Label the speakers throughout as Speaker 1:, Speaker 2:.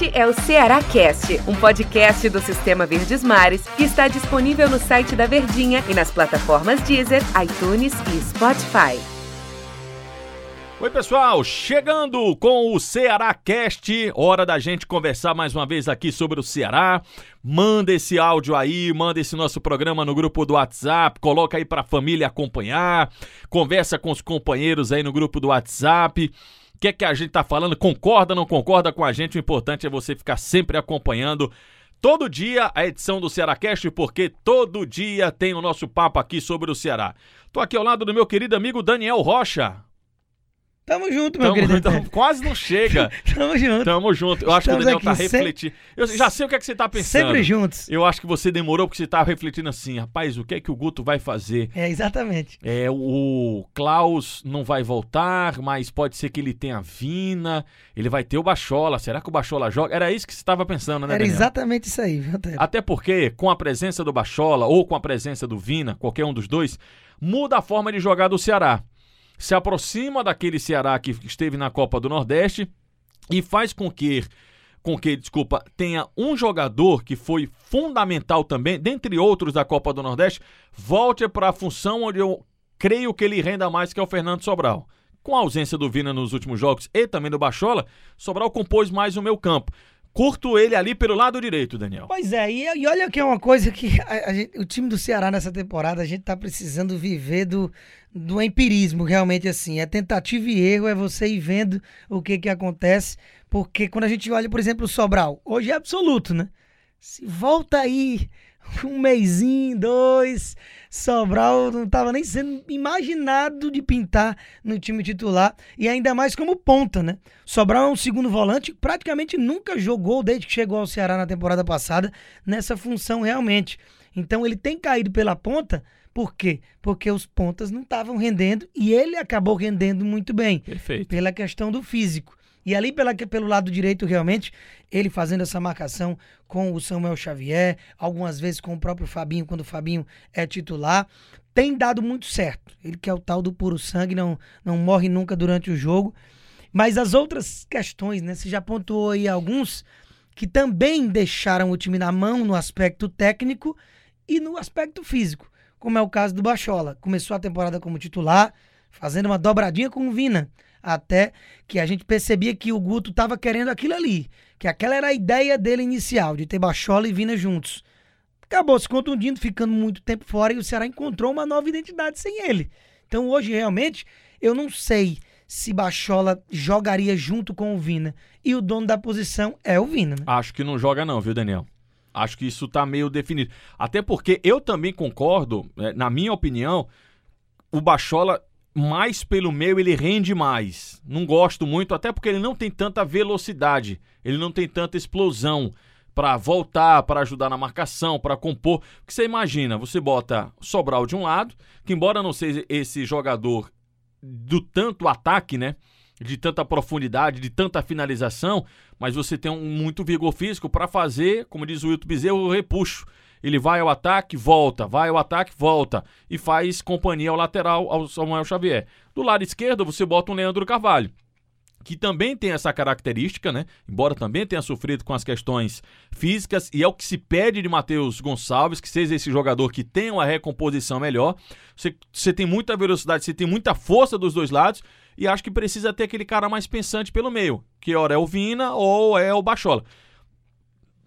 Speaker 1: Este é o Ceará Cast, um podcast do Sistema Verdes Mares que está disponível no site da Verdinha e nas plataformas Deezer, iTunes e Spotify.
Speaker 2: Oi, pessoal, chegando com o Ceará Cast. Hora da gente conversar mais uma vez aqui sobre o Ceará. Manda esse áudio aí, manda esse nosso programa no grupo do WhatsApp, coloca aí pra família acompanhar, conversa com os companheiros aí no grupo do WhatsApp. O que é que a gente tá falando? Concorda, não concorda com a gente? O importante é você ficar sempre acompanhando todo dia a edição do Ceará Cast, porque todo dia tem o nosso papo aqui sobre o Ceará. Tô aqui ao lado do meu querido amigo Daniel Rocha.
Speaker 3: Tamo junto, meu
Speaker 2: Tamo,
Speaker 3: querido.
Speaker 2: tamo- quase não chega.
Speaker 3: Tamo junto.
Speaker 2: Tamo junto. Eu acho que o
Speaker 3: Estamos
Speaker 2: Daniel tá
Speaker 3: aqui, sem-
Speaker 2: refletindo. Eu já sei o que é que você tá pensando.
Speaker 3: Sempre juntos.
Speaker 2: Eu acho que você demorou porque você tá refletindo assim, rapaz, o que é que o Guto vai fazer?
Speaker 3: É, exatamente.
Speaker 2: É, o Klaus não vai voltar, mas pode ser que ele tenha Vina, ele vai ter o Bachola. Será que o Bachola joga? Era isso que você estava pensando, né,
Speaker 3: Era
Speaker 2: Daniel?
Speaker 3: exatamente isso aí, viu, Tero?
Speaker 2: Até porque, com a presença do Bachola ou com a presença do Vina, qualquer um dos dois, muda a forma de jogar do Ceará. Se aproxima daquele Ceará que esteve na Copa do Nordeste e faz com que, com que, desculpa, tenha um jogador que foi fundamental também, dentre outros da Copa do Nordeste, volte para a função onde eu creio que ele renda mais, que é o Fernando Sobral. Com a ausência do Vina nos últimos jogos e também do Bachola, Sobral compôs mais o meu campo. Curto ele ali pelo lado direito, Daniel.
Speaker 3: Pois é, e, e olha que é uma coisa que a- a gente- o time do Ceará nessa temporada, a gente tá precisando viver do, do empirismo, realmente assim. É tentativa e erro, é você ir vendo o que que acontece. Porque quando a gente olha, por exemplo, o Sobral, hoje é absoluto, né? Se volta aí um mêsinho, dois, Sobral não tava nem sendo imaginado de pintar no time titular e ainda mais como ponta, né? Sobral é um segundo volante que praticamente nunca jogou desde que chegou ao Ceará na temporada passada nessa função realmente. Então ele tem caído pela ponta, por quê? Porque os pontas não estavam rendendo e ele acabou rendendo muito bem
Speaker 2: Perfeito.
Speaker 3: pela questão do físico. E ali pela, pelo lado direito, realmente, ele fazendo essa marcação com o Samuel Xavier, algumas vezes com o próprio Fabinho, quando o Fabinho é titular, tem dado muito certo. Ele que é o tal do puro sangue, não, não morre nunca durante o jogo. Mas as outras questões, né? Você já pontuou aí alguns que também deixaram o time na mão no aspecto técnico e no aspecto físico, como é o caso do Bachola. Começou a temporada como titular, fazendo uma dobradinha com o Vina, até que a gente percebia que o Guto estava querendo aquilo ali, que aquela era a ideia dele inicial, de ter Bachola e Vina juntos. Acabou se contundindo, ficando muito tempo fora e o Ceará encontrou uma nova identidade sem ele. Então hoje realmente eu não sei se Bachola jogaria junto com o Vina e o dono da posição é o Vina, né?
Speaker 2: Acho que não joga não, viu, Daniel? Acho que isso tá meio definido. Até porque eu também concordo, eh, na minha opinião, o Bachola, mais pelo meio, ele rende mais. Não gosto muito, até porque ele não tem tanta velocidade, ele não tem tanta explosão para voltar, para ajudar na marcação, para compor. Porque você imagina, você bota Sobral de um lado, que embora não seja esse jogador do tanto ataque, né? De tanta profundidade, de tanta finalização, mas você tem um muito vigor físico para fazer, como diz o Wilton Bezerra, o repuxo. Ele vai ao ataque, volta, vai ao ataque, volta e faz companhia ao lateral ao Samuel Xavier. Do lado esquerdo, você bota um Leandro Carvalho, que também tem essa característica, né? Embora também tenha sofrido com as questões físicas, e é o que se pede de Matheus Gonçalves, que seja esse jogador que tenha uma recomposição melhor. Você, você tem muita velocidade, você tem muita força dos dois lados, e acho que precisa ter aquele cara mais pensante pelo meio, que ora é o Vina ou é o Bachola.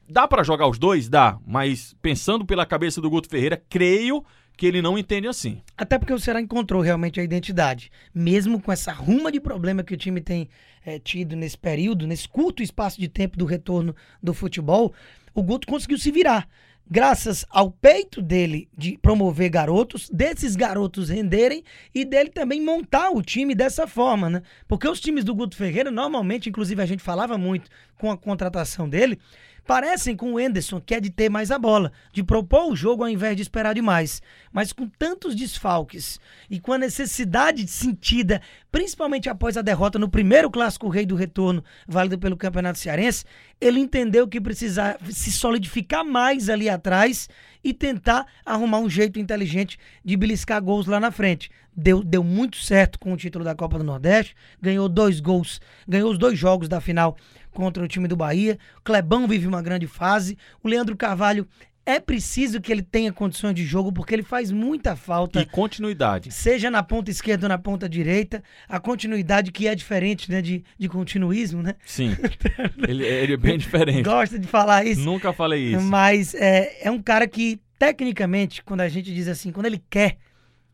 Speaker 2: Dá pra jogar os dois? Dá, mas pensando pela cabeça do Guto Ferreira, creio que ele não entende assim.
Speaker 3: Até porque o Ceará encontrou realmente a identidade. Mesmo com essa ruma de problema que o time tem eh, tido nesse período, nesse curto espaço de tempo do retorno do futebol, o Guto conseguiu se virar. Graças ao peito dele de promover garotos, desses garotos renderem e dele também montar o time dessa forma, né? Porque os times do Guto Ferreira, normalmente, inclusive a gente falava muito com a contratação dele, parecem com o Enderson, que é de ter mais a bola, de propor o jogo ao invés de esperar demais. Mas com tantos desfalques e com a necessidade sentida, principalmente após a derrota no primeiro clássico rei do retorno, válido pelo Campeonato Cearense, ele entendeu que precisava se solidificar mais ali atrás e tentar arrumar um jeito inteligente de beliscar gols lá na frente. Deu, deu muito certo com o título da Copa do Nordeste, ganhou dois gols, ganhou os dois jogos da final contra o time do Bahia. O Clebão vive uma grande fase. O Leandro Carvalho é preciso que ele tenha condições de jogo, porque ele faz muita falta.
Speaker 2: E continuidade.
Speaker 3: Seja na ponta esquerda ou na ponta direita. A continuidade que é diferente né, de, de continuismo, né?
Speaker 2: Sim. ele, ele é bem diferente.
Speaker 3: Gosta de falar isso.
Speaker 2: Nunca falei isso.
Speaker 3: Mas é, é um cara que, tecnicamente, quando a gente diz assim, quando ele quer,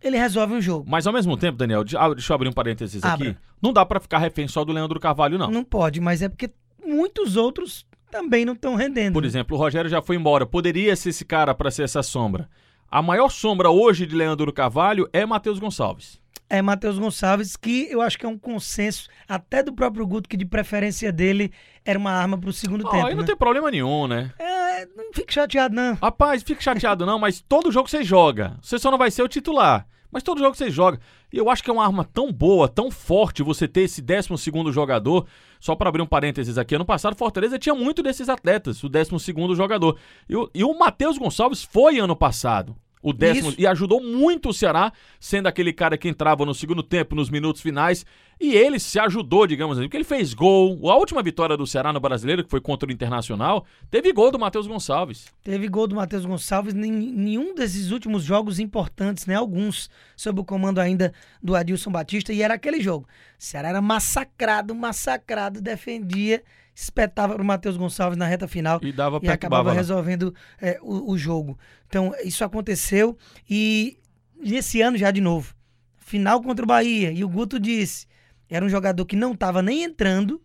Speaker 3: ele resolve um jogo.
Speaker 2: Mas ao mesmo tempo, Daniel, ah, deixa eu abrir um parênteses
Speaker 3: Abra.
Speaker 2: aqui. Não dá pra ficar refém só do Leandro Carvalho, não.
Speaker 3: Não pode, mas é porque muitos outros também não estão rendendo.
Speaker 2: Por exemplo, o Rogério já foi embora. Poderia ser esse cara pra ser essa sombra. A maior sombra hoje de Leandro Carvalho é Matheus Gonçalves.
Speaker 3: É Matheus Gonçalves, que eu acho que é um consenso até do próprio Guto, que de preferência dele era uma arma pro segundo
Speaker 2: Ah,
Speaker 3: tempo.
Speaker 2: aí não
Speaker 3: né?
Speaker 2: tem problema nenhum, né?
Speaker 3: É, não fique chateado, não.
Speaker 2: Rapaz, fique chateado não, mas todo jogo você joga. Você só não vai ser o titular. Mas todo jogo você joga. E eu acho que é uma arma tão boa, tão forte você ter esse 12 jogador. Só para abrir um parênteses aqui, ano passado Fortaleza tinha muito desses atletas, o 12 jogador. E o, e o Matheus Gonçalves foi ano passado. O décimo,
Speaker 3: Isso.
Speaker 2: e ajudou muito o Ceará, sendo aquele cara que entrava no segundo tempo, nos minutos finais. E ele se ajudou, digamos assim, porque ele fez gol. A última vitória do Ceará no Brasileiro, que foi contra o Internacional, teve gol do Matheus Gonçalves.
Speaker 3: Teve gol do Matheus Gonçalves em nenhum desses últimos jogos importantes, né? Alguns sob o comando ainda do Adilson Batista. E era aquele jogo. O Ceará era massacrado, massacrado, defendia, espetava pro Matheus Gonçalves na reta final.
Speaker 2: E dava
Speaker 3: e acabava
Speaker 2: bava
Speaker 3: resolvendo é, o, o jogo. Então, isso aconteceu e nesse ano já de novo. Final contra o Bahia. E o Guto disse: era um jogador que não estava nem entrando,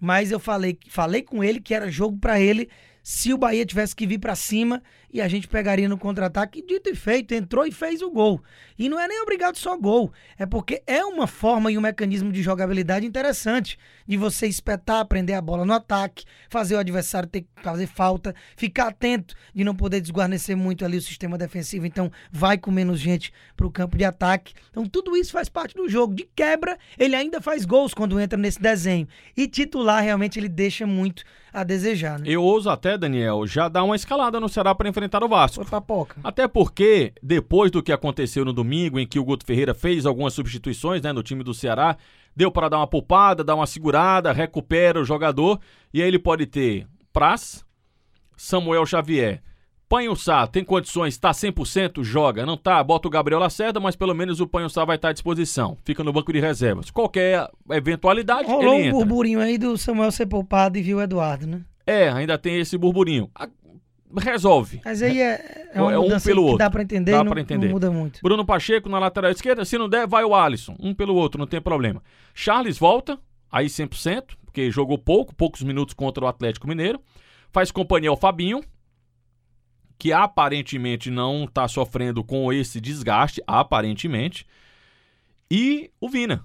Speaker 3: mas eu falei, falei com ele que era jogo para ele. Se o Bahia tivesse que vir para cima e a gente pegaria no contra-ataque. Dito e feito, entrou e fez o gol. E não é nem obrigado só gol, é porque é uma forma e um mecanismo de jogabilidade interessante de você espetar, prender a bola no ataque, fazer o adversário ter que fazer falta, ficar atento de não poder desguarnecer muito ali o sistema defensivo, então vai com menos gente para o campo de ataque. Então tudo isso faz parte do jogo. De quebra, ele ainda faz gols quando entra nesse desenho. E titular, realmente, ele deixa muito a desejar. Né?
Speaker 2: Eu ouso até, Daniel, já dar uma escalada no Ceará para enfrentar o Vasco.
Speaker 3: Foi papoca.
Speaker 2: Até porque, depois do que aconteceu no domingo, em que o Guto Ferreira fez algumas substituições né, no time do Ceará, deu para dar uma poupada, dar uma segurada, recupera o jogador, e aí ele pode ter Praz, Samuel Xavier. Panhussá tem condições, está 100%, joga. Não tá, bota o Gabriel Lacerda, mas pelo menos o Panhussá vai estar à disposição. Fica no banco de reservas. Qualquer eventualidade,
Speaker 3: Rolou
Speaker 2: ele
Speaker 3: um
Speaker 2: entra.
Speaker 3: burburinho aí do Samuel ser poupado e viu o Eduardo, né?
Speaker 2: É, ainda tem esse burburinho. Resolve.
Speaker 3: Mas aí é, é
Speaker 2: É um pelo outro.
Speaker 3: dá pra entender
Speaker 2: Dá
Speaker 3: não,
Speaker 2: pra entender.
Speaker 3: não muda muito.
Speaker 2: Bruno Pacheco na lateral esquerda, se não der, vai o Alisson. Um pelo outro, não tem problema. Charles volta, aí 100%, porque jogou pouco, poucos minutos contra o Atlético Mineiro. Faz companhia ao Fabinho, que aparentemente não tá sofrendo com esse desgaste, aparentemente. E o Vina,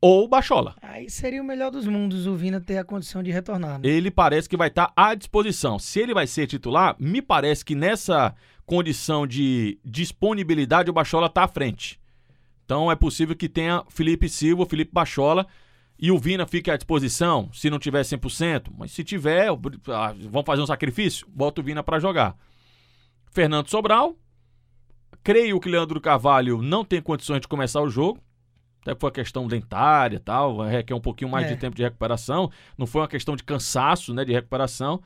Speaker 2: ou o Bachola.
Speaker 3: Aí seria o melhor dos mundos o Vina ter a condição de retornar. Né?
Speaker 2: Ele parece que vai estar à disposição. Se ele vai ser titular, me parece que nessa condição de disponibilidade o Bachola está à frente. Então é possível que tenha Felipe Silva, Felipe Bachola e o Vina fique à disposição, se não tiver 100%. Mas se tiver, ah, vamos fazer um sacrifício? Bota o Vina para jogar. Fernando Sobral. Creio que Leandro Carvalho não tem condições de começar o jogo. Até foi uma questão dentária e tal, requer um pouquinho mais
Speaker 3: É.
Speaker 2: de tempo de recuperação. Não foi uma questão de cansaço, né, de recuperação.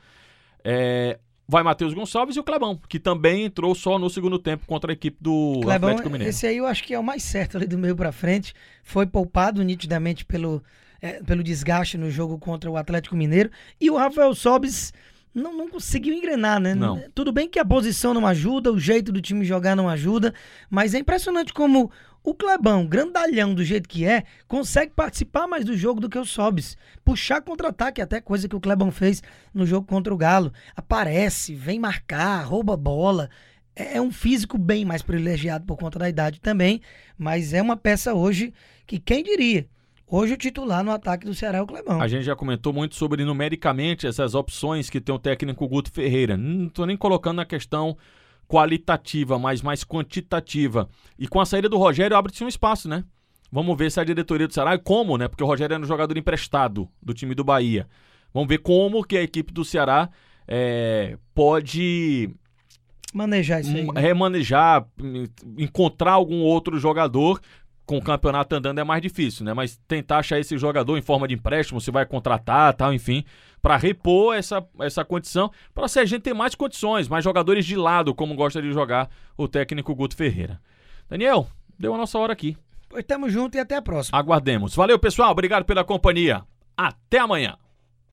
Speaker 2: É, vai Matheus Gonçalves e o Clebão, que também entrou só no segundo tempo contra a equipe do
Speaker 3: Clebão,
Speaker 2: Atlético Mineiro.
Speaker 3: esse aí eu acho que é o mais certo ali do meio pra frente. Foi poupado nitidamente pelo, é, pelo desgaste no jogo contra o Atlético Mineiro. E o Rafael Sobis não, não conseguiu engrenar, né?
Speaker 2: Não.
Speaker 3: Tudo bem que a posição não ajuda, o jeito do time jogar não ajuda, mas é impressionante como o Clebão, grandalhão do jeito que é, consegue participar mais do jogo do que o Sobis. Puxar contra-ataque, até coisa que o Clebão fez no jogo contra o Galo. Aparece, vem marcar, rouba bola. É é um físico bem mais privilegiado por conta da idade também, mas é uma peça hoje que quem diria? Hoje o titular no ataque do Ceará é o Clebão.
Speaker 2: A gente já comentou muito sobre numericamente essas opções que tem o técnico Guto Ferreira. Não estou nem colocando na questão qualitativa, mas mais quantitativa. E com a saída do Rogério abre-se um espaço, né? Vamos ver se a diretoria do Ceará e como, né? Porque o Rogério era um jogador emprestado do time do Bahia. Vamos ver como que a equipe do Ceará é, pode
Speaker 3: Manejar isso aí. né?
Speaker 2: remanejar, encontrar algum outro jogador com o campeonato andando é mais difícil, né? Mas tentar achar esse jogador em forma de empréstimo, se vai contratar, tal, enfim, para repor essa, essa condição, para se a gente ter mais condições, mais jogadores de lado, como gosta de jogar o técnico Guto Ferreira. Daniel, deu a nossa hora aqui.
Speaker 3: Pois tamo junto e até a próxima.
Speaker 2: Aguardemos. Valeu, pessoal. Obrigado pela companhia. Até amanhã.